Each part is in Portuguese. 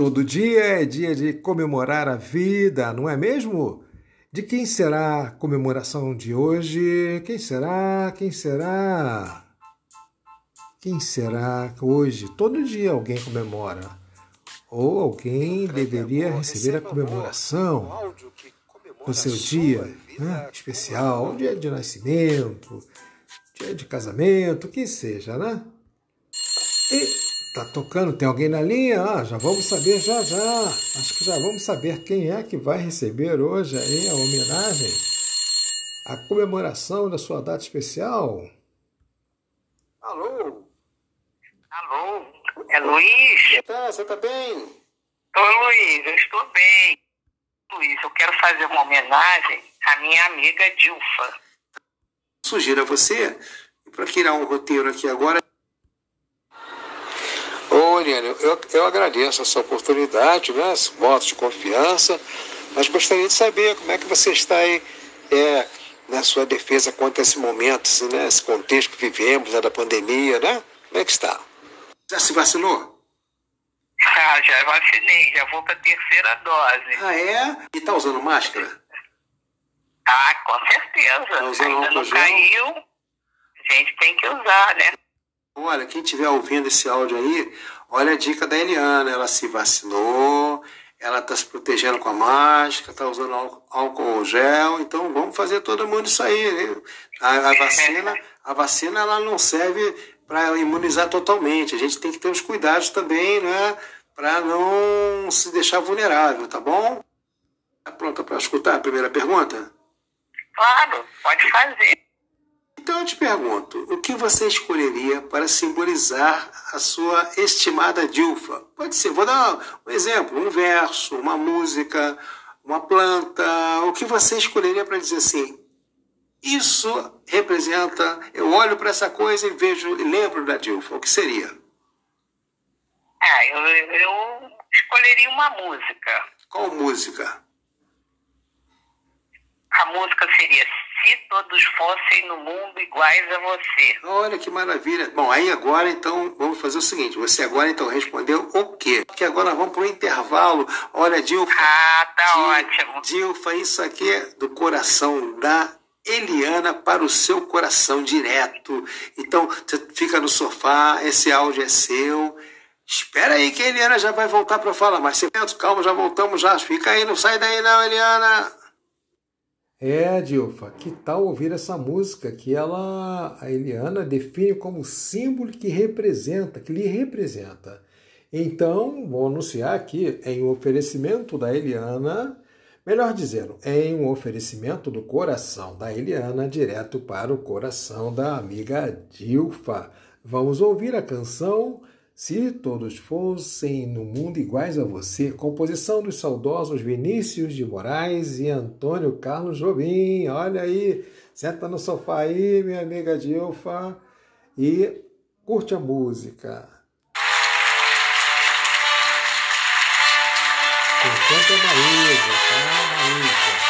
Todo dia é dia de comemorar a vida, não é mesmo? De quem será a comemoração de hoje? Quem será? Quem será? Quem será hoje? Todo dia alguém comemora. Ou alguém deveria receber a comemoração no seu dia né? especial, dia de nascimento, dia de casamento, que seja, né? Tá tocando, tem alguém na linha? Ah, já vamos saber já já. Acho que já vamos saber quem é que vai receber hoje aí a homenagem, a comemoração da sua data especial. Alô? Alô? É Luiz? Tá, você tá bem? Oi, Luiz, eu estou bem. Luiz, eu quero fazer uma homenagem à minha amiga Dilfa. Sugiro a você, para criar um roteiro aqui agora, Eliane, eu, eu agradeço essa oportunidade, né, esse voto de confiança, mas gostaria de saber como é que você está aí é, na sua defesa contra esse momento, assim, né, esse contexto que vivemos, né, da pandemia, né? Como é que está? Já se vacinou? Ah, já vacinei, já vou para a terceira dose. Ah, é? E está usando máscara? Ah, com certeza. Tá usando Ainda não caiu, a gente tem que usar, né? Olha, quem estiver ouvindo esse áudio aí, olha a dica da Eliana. Ela se vacinou, ela está se protegendo com a máscara, está usando álcool gel. Então vamos fazer todo mundo isso aí. A, a, vacina, a vacina ela não serve para imunizar totalmente. A gente tem que ter os cuidados também, né? Para não se deixar vulnerável, tá bom? Está pronta para escutar a primeira pergunta? Claro, pode fazer. Então eu te pergunto, o que você escolheria para simbolizar a sua estimada Dilfa? Pode ser, vou dar um exemplo, um verso, uma música, uma planta, o que você escolheria para dizer assim, isso representa, eu olho para essa coisa e vejo, e lembro da Dilfa, o que seria? Ah, eu, eu escolheria uma música. Qual música? A música seria se todos fossem no mundo iguais a você. Olha que maravilha. Bom, aí agora então vamos fazer o seguinte: você agora então respondeu o quê? Porque agora vamos para o intervalo. Olha, Dilfa. Ah, tá ótimo. Dilfa, isso aqui é do coração da Eliana para o seu coração direto. Então, você fica no sofá, esse áudio é seu. Espera aí que a Eliana já vai voltar para falar, mas calma, já voltamos já. Fica aí, não sai daí não, Eliana. É, Dilfa, que tal ouvir essa música que ela, a Eliana, define como símbolo que representa, que lhe representa. Então, vou anunciar aqui em um oferecimento da Eliana, melhor dizendo, em um oferecimento do coração da Eliana, direto para o coração da amiga Dilfa. Vamos ouvir a canção se todos fossem no mundo iguais a você, composição dos saudosos Vinícius de Moraes e Antônio Carlos Jobim. Olha aí, senta no sofá aí, minha amiga Dilfa, e curte a música. Enquanto a Maísa, tá, Maísa?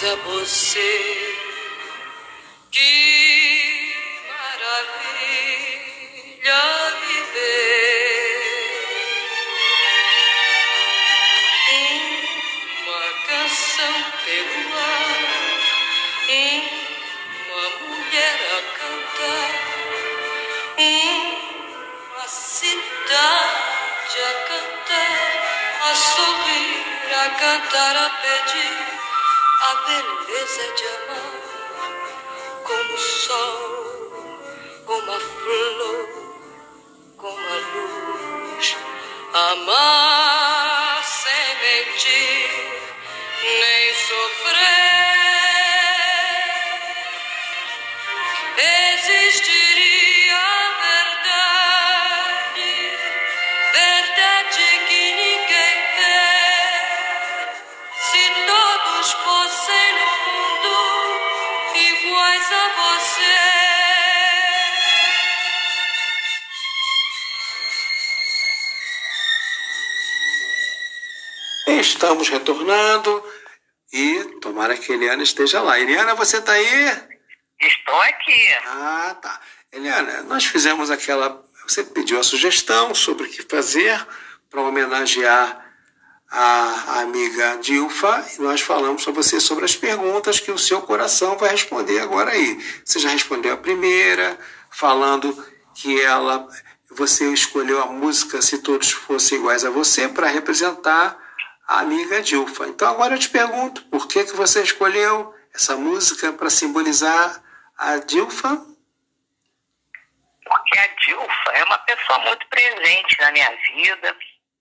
A você. Que maravilha viver. Uma canção pelo ar, uma mulher a cantar, uma cidade a cantar, a sorrir, a cantar, a pedir a beleza de amar, como o sol, como a flor, como a luz. Amar sem mentir, nem sofrer. Estamos retornando e tomara que a Eliana esteja lá. Eliana, você está aí? Estou aqui. Ah, tá. Eliana, nós fizemos aquela. Você pediu a sugestão sobre o que fazer para homenagear a, amiga Dilfa e nós falamos para você sobre as perguntas que o seu coração vai responder agora aí. Você já respondeu a primeira, falando que ela. Você escolheu a música Se Todos Fossem Iguais a Você para representar a amiga Dilfa. Então agora eu te pergunto, por que, que você escolheu essa música para simbolizar a Dilfa? Porque a Dilfa é uma pessoa muito presente na minha vida.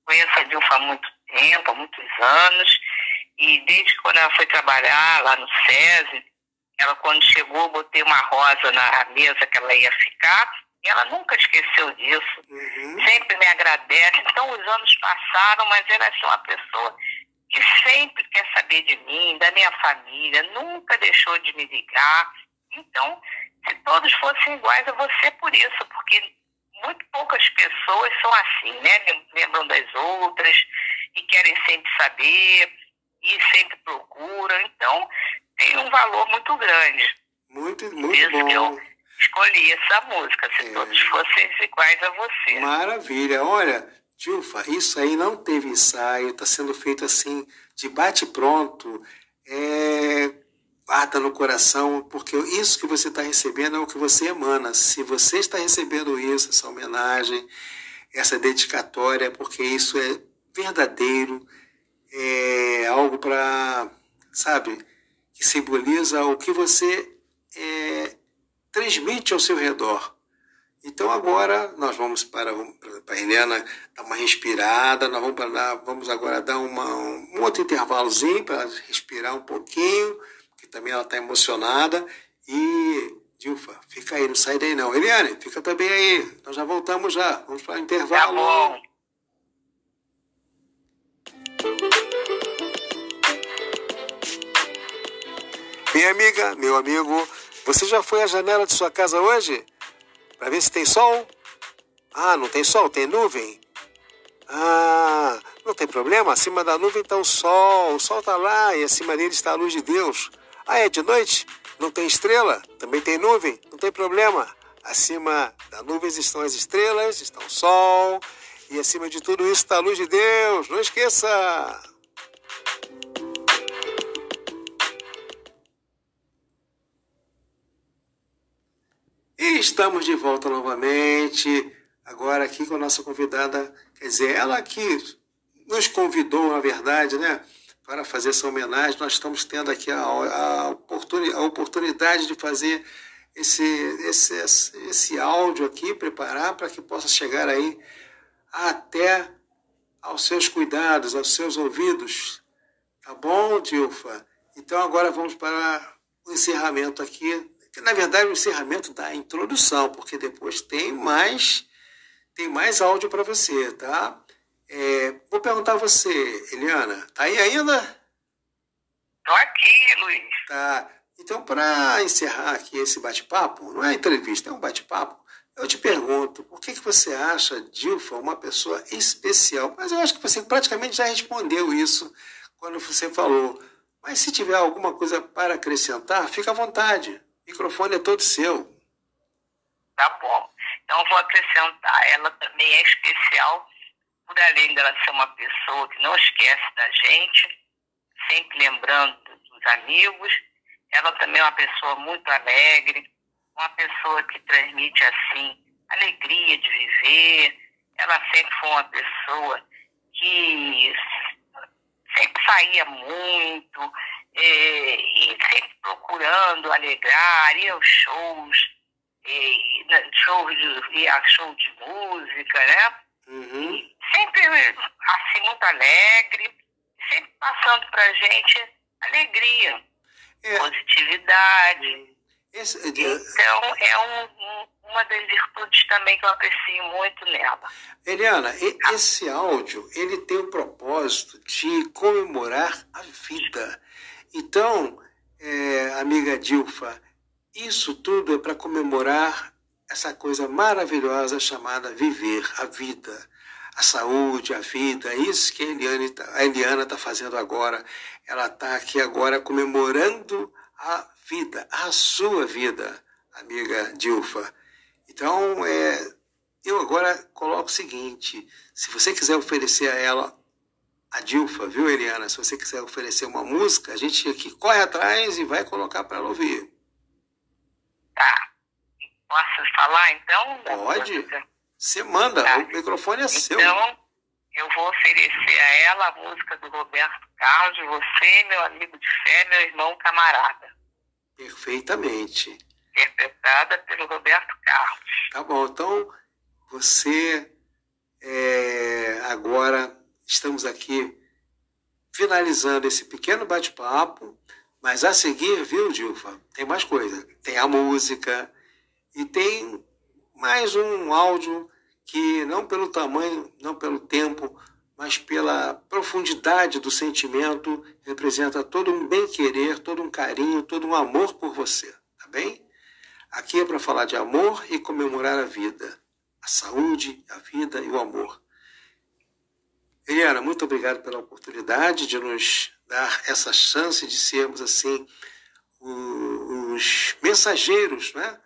Conheço a Dilfa há muito tempo, há muitos anos. E desde quando ela foi trabalhar lá no SESI, ela quando chegou, eu botei uma rosa na mesa que ela ia ficar. E ela nunca esqueceu disso. Uhum. Sempre me agradece. Então os anos passaram, mas ela é uma pessoa que sempre quer saber de mim, da minha família, nunca deixou de me ligar. Então, se todos fossem iguais a você por isso, porque muito poucas pessoas são assim, né? Lembram das outras e querem sempre saber e sempre procuram. Então, tem um valor muito grande. Muito, Por muito isso que eu bom. escolhi essa música, se É. todos fossem iguais a você. Maravilha. Olha, Dilfa, isso aí não teve ensaio, está sendo feito assim, de bate-pronto. É, guarda no coração, porque isso que você está recebendo é o que você emana. Se você está recebendo isso, essa homenagem, essa dedicatória, porque isso é verdadeiro, é algo para, sabe, que simboliza o que você é, transmite ao seu redor. Então agora nós vamos para, para a Helena dar uma respirada, nós vamos, para, vamos agora dar uma, um outro intervalozinho para respirar um pouquinho, porque também ela está emocionada. E, Dilfa, fica aí, não sai daí não. Eliane, fica também aí, nós já voltamos já, vamos para o Tá intervalo. bom. Minha amiga, meu amigo, você já foi à janela de sua casa hoje? Para ver se tem sol? Ah, não tem sol, tem nuvem? Ah, não tem problema, acima da nuvem está o sol, o sol está lá e acima dele está a luz de Deus. Ah, é de noite? Não tem estrela? Também tem nuvem? Não tem problema. Acima das nuvens estão as estrelas, está o sol e acima de tudo isso está a luz de Deus. Não esqueça! E estamos de volta novamente, agora aqui com a nossa convidada, quer dizer, ela que nos convidou, na verdade, né, para fazer essa homenagem. Nós estamos tendo aqui a, a, oportuni, a oportunidade de fazer esse, esse, esse, esse áudio aqui, preparar para que possa chegar aí até aos seus cuidados, aos seus ouvidos. Tá bom, Dilfa? Então agora vamos para o encerramento aqui que na verdade o encerramento da introdução, porque depois tem mais tem mais áudio para você, tá? É, vou perguntar a você, Eliana, tá aí ainda? Tô aqui, Luiz. Tá. Então, para encerrar aqui esse bate-papo, não é entrevista, é um bate-papo. Eu te pergunto, por que, que você acha Dilfa uma pessoa especial? Mas eu acho que você praticamente já respondeu isso quando você falou. Mas se tiver alguma coisa para acrescentar, fica à vontade. O microfone é todo seu. Tá bom. Então, vou acrescentar. Ela também é especial, por além dela ser uma pessoa que não esquece da gente, sempre lembrando dos amigos. Ela também é uma pessoa muito alegre, uma pessoa que transmite, assim, alegria de viver. Ela sempre foi uma pessoa que sempre saía muito, é, e sempre procurando alegrar, ia aos shows, e, show de, ia a show de música, né? Uhum. Sempre assim, muito alegre, sempre passando pra gente alegria, É, positividade. esse- é, Então, é um, um- uma das virtudes também que eu aprecio muito nela. Eliana, e- esse áudio ele tem o propósito de comemorar a vida. Então, é, amiga Dilfa, isso tudo é para comemorar essa coisa maravilhosa chamada viver a vida, a saúde, a vida. É isso que a tá- Eliana está fazendo agora. Ela está aqui agora comemorando a vida, a sua vida, amiga Dilfa. Então, é, eu agora coloco o seguinte: se você quiser oferecer a ela, a Dilfa, viu, Eliana? Se você quiser oferecer uma música, a gente aqui corre atrás e vai colocar para ela ouvir. Tá. Posso falar então? Pode. música? Você manda, Tá. o microfone é seu. Então, eu vou oferecer a ela a música do Roberto Carlos, você, meu amigo de fé, meu irmão camarada, Perfeitamente. interpretada pelo Roberto Carlos. Tá bom, então você é, agora estamos aqui finalizando esse pequeno bate-papo, mas a seguir, viu, Dilfa? Tem mais coisa. Tem a música e tem mais um áudio que não pelo tamanho, não pelo tempo, mas pela profundidade do sentimento, representa todo um bem-querer, todo um carinho, todo um amor por você, tá bem? Aqui é para falar de amor e comemorar a vida, a saúde, a vida e o amor. Eliana, muito obrigado pela oportunidade de nos dar essa chance de sermos assim os mensageiros, né?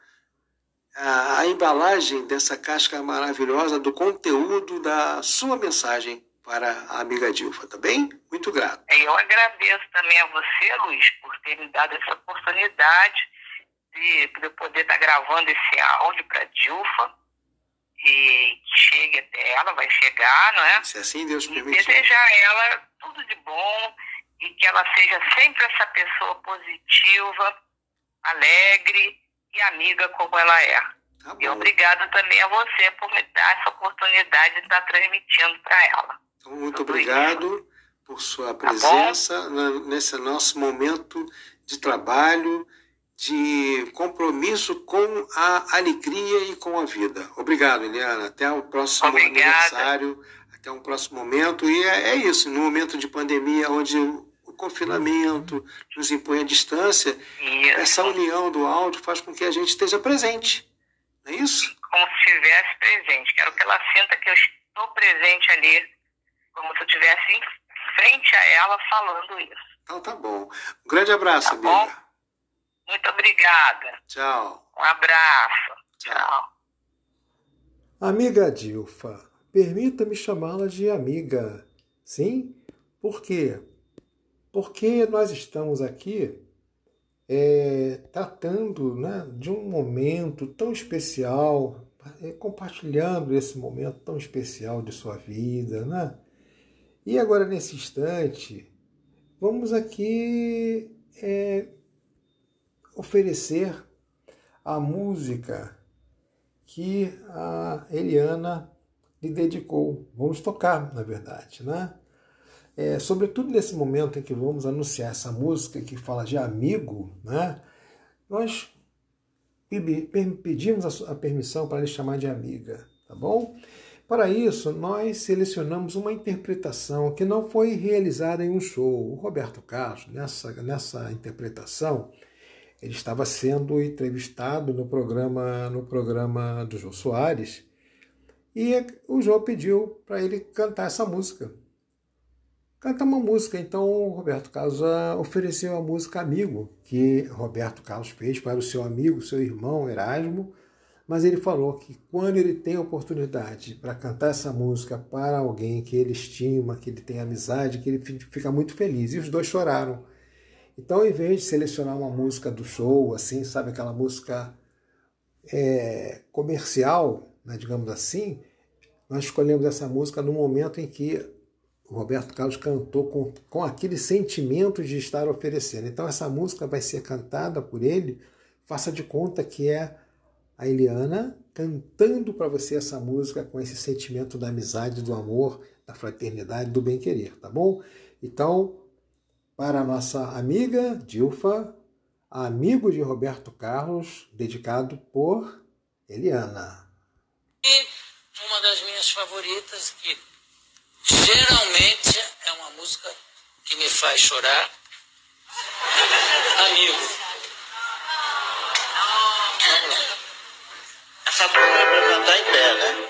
A, a embalagem dessa casca maravilhosa do conteúdo da sua mensagem para a amiga Dilfa, tá bem? Muito grato. E eu agradeço também a você, Luiz, por ter me dado essa oportunidade de, de poder estar gravando esse áudio para a Dilfa que chegue até ela, vai chegar, não é? Se assim Deus permitir. desejar a ela tudo de bom e que ela seja sempre essa pessoa positiva, alegre e amiga como ela é. Tá E obrigada também a você por me dar essa oportunidade de estar transmitindo para ela. Então, muito Tudo obrigado por sua Tá presença na- nesse nosso momento de trabalho, de compromisso com a alegria e com a vida. Obrigado, Eliana. Até o próximo Obrigada. aniversário, até um próximo momento. E é, é isso, no momento de pandemia, onde o, confinamento nos impõe a distância, E essa união do áudio faz com que a gente esteja presente. Não é isso? como se estivesse presente. Quero que ela sinta que eu estou presente ali, como se eu estivesse em frente a ela falando isso. Então tá bom. Um grande abraço, Tá bom? Muito obrigada. Tchau. Um abraço. Tchau. Amiga Dilfa, permita-me chamá-la de amiga. Sim? Por quê? Porque nós estamos aqui é, tratando né, de um momento tão especial, é, compartilhando esse momento tão especial de sua vida. Né? E agora, nesse instante, vamos aqui é, oferecer a música que a Eliana lhe dedicou. Vamos tocar, na verdade, né? É, sobretudo nesse momento em que vamos anunciar essa música que fala de amigo, né? Nós pe- pe- pedimos a permissão para lhe chamar de amiga, tá bom? Para isso, nós selecionamos uma interpretação que não foi realizada em um show. O Roberto Carlos, nessa, nessa interpretação, ele estava sendo entrevistado no programa no programa do Jô Soares e o Jô pediu para ele cantar essa música. Canta uma música, então o Roberto Carlos ah, ofereceu a música Amigo, que Roberto Carlos fez para o seu amigo, seu irmão Erasmo, mas ele falou que quando ele tem a oportunidade para cantar essa música para alguém que ele estima, que ele tem amizade, que ele fica muito feliz. E os dois choraram. Então, em vez de selecionar uma música do show, assim, sabe, aquela música é, comercial, né, digamos assim, nós escolhemos essa música no momento em que o Roberto Carlos cantou com, com aquele sentimento de estar oferecendo. Então essa música vai ser cantada por ele, faça de conta que é a Eliana cantando para você essa música com esse sentimento da amizade, do amor, da fraternidade, do bem-querer, tá bom? Então, para a nossa amiga Dilfa, amigo de Roberto Carlos, dedicado por Eliana. E uma das minhas favoritas, que geralmente é uma música que me faz chorar. Amigo. Vamos lá. Essa música é pra cantar em pé, né?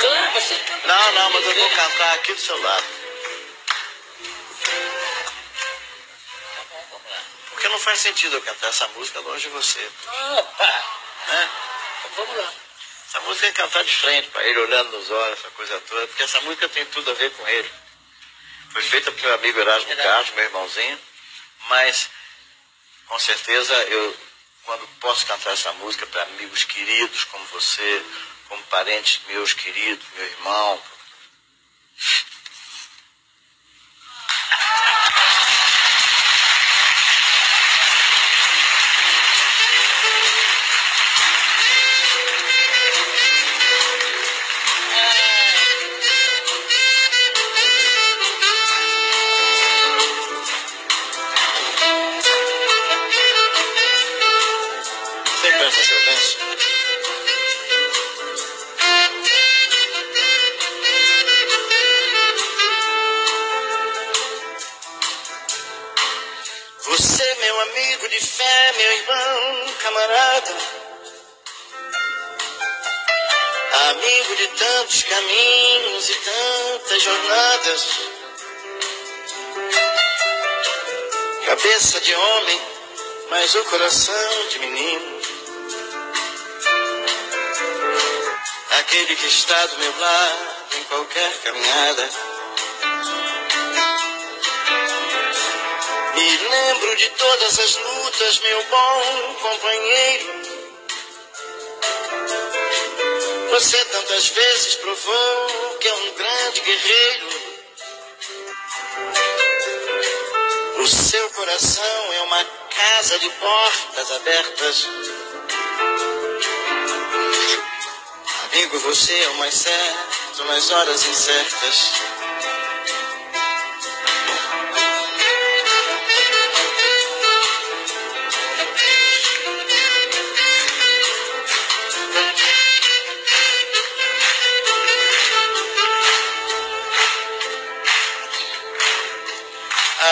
Canta, você canta. Não, não, mas eu vou cantar aqui do seu lado. Não faz sentido eu cantar essa música longe de você. Opa! Né? Então vamos lá. Essa música é cantar de frente para ele, olhando nos olhos, essa coisa toda, porque essa música tem tudo a ver com ele. Foi feita pelo meu amigo Erasmo Verdade. Carlos, meu irmãozinho, mas com certeza eu, quando posso cantar essa música para amigos queridos como você, como parentes meus queridos, meu irmão, tantos caminhos e tantas jornadas, cabeça de homem, mas o coração de menino. Aquele que está do meu lado em qualquer caminhada. Me lembro de todas as lutas, meu bom companheiro. Tantas vezes provou que é um grande guerreiro. O seu coração é uma casa de portas abertas. Amigo, você é o mais certo nas horas incertas.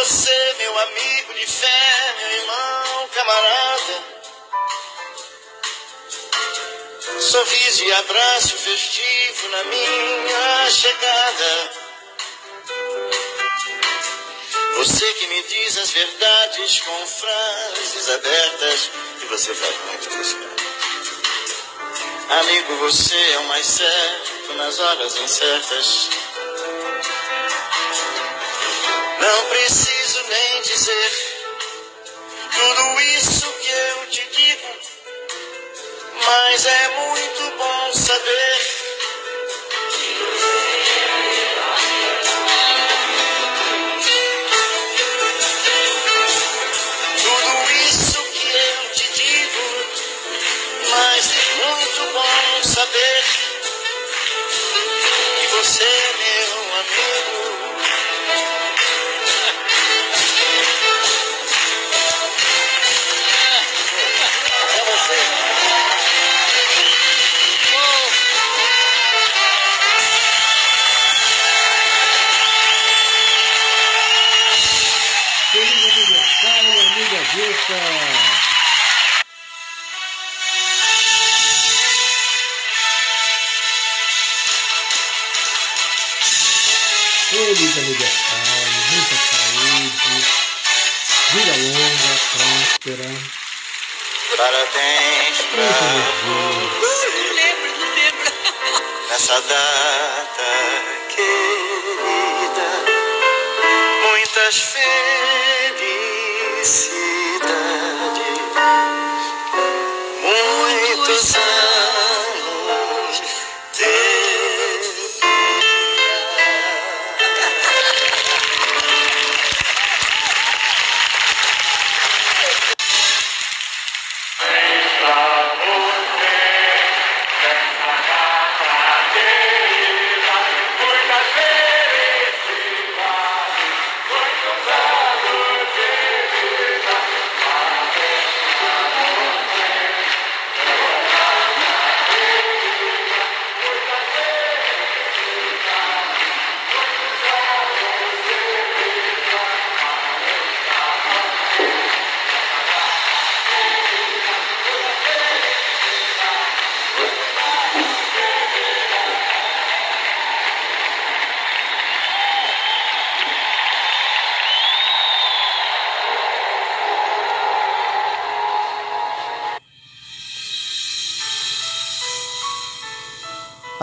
Você, meu amigo de fé, meu irmão, camarada. Sorriso e abraço festivo na minha chegada. Você que me diz as verdades com frases abertas e você faz muito buscar. Amigo, você é o mais certo nas horas incertas. Não preciso nem dizer tudo isso que eu te digo, mas é muito bom saber. Feliz aniversário, muita saúde, vida longa, próspera. Parabéns pra você nessa data querida. Muitas felicidades,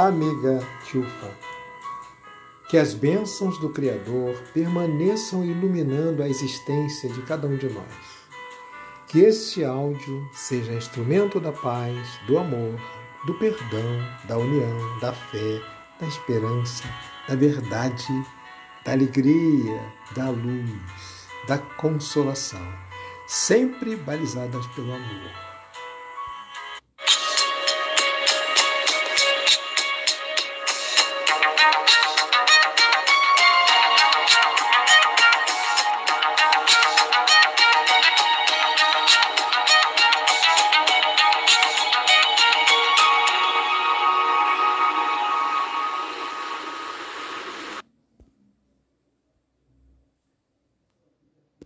Amiga Tilfa, que as bênçãos do Criador permaneçam iluminando a existência de cada um de nós. Que este áudio seja instrumento da paz, do amor, do perdão, da união, da fé, da esperança, da verdade, da alegria, da luz, da consolação, sempre balizadas pelo amor.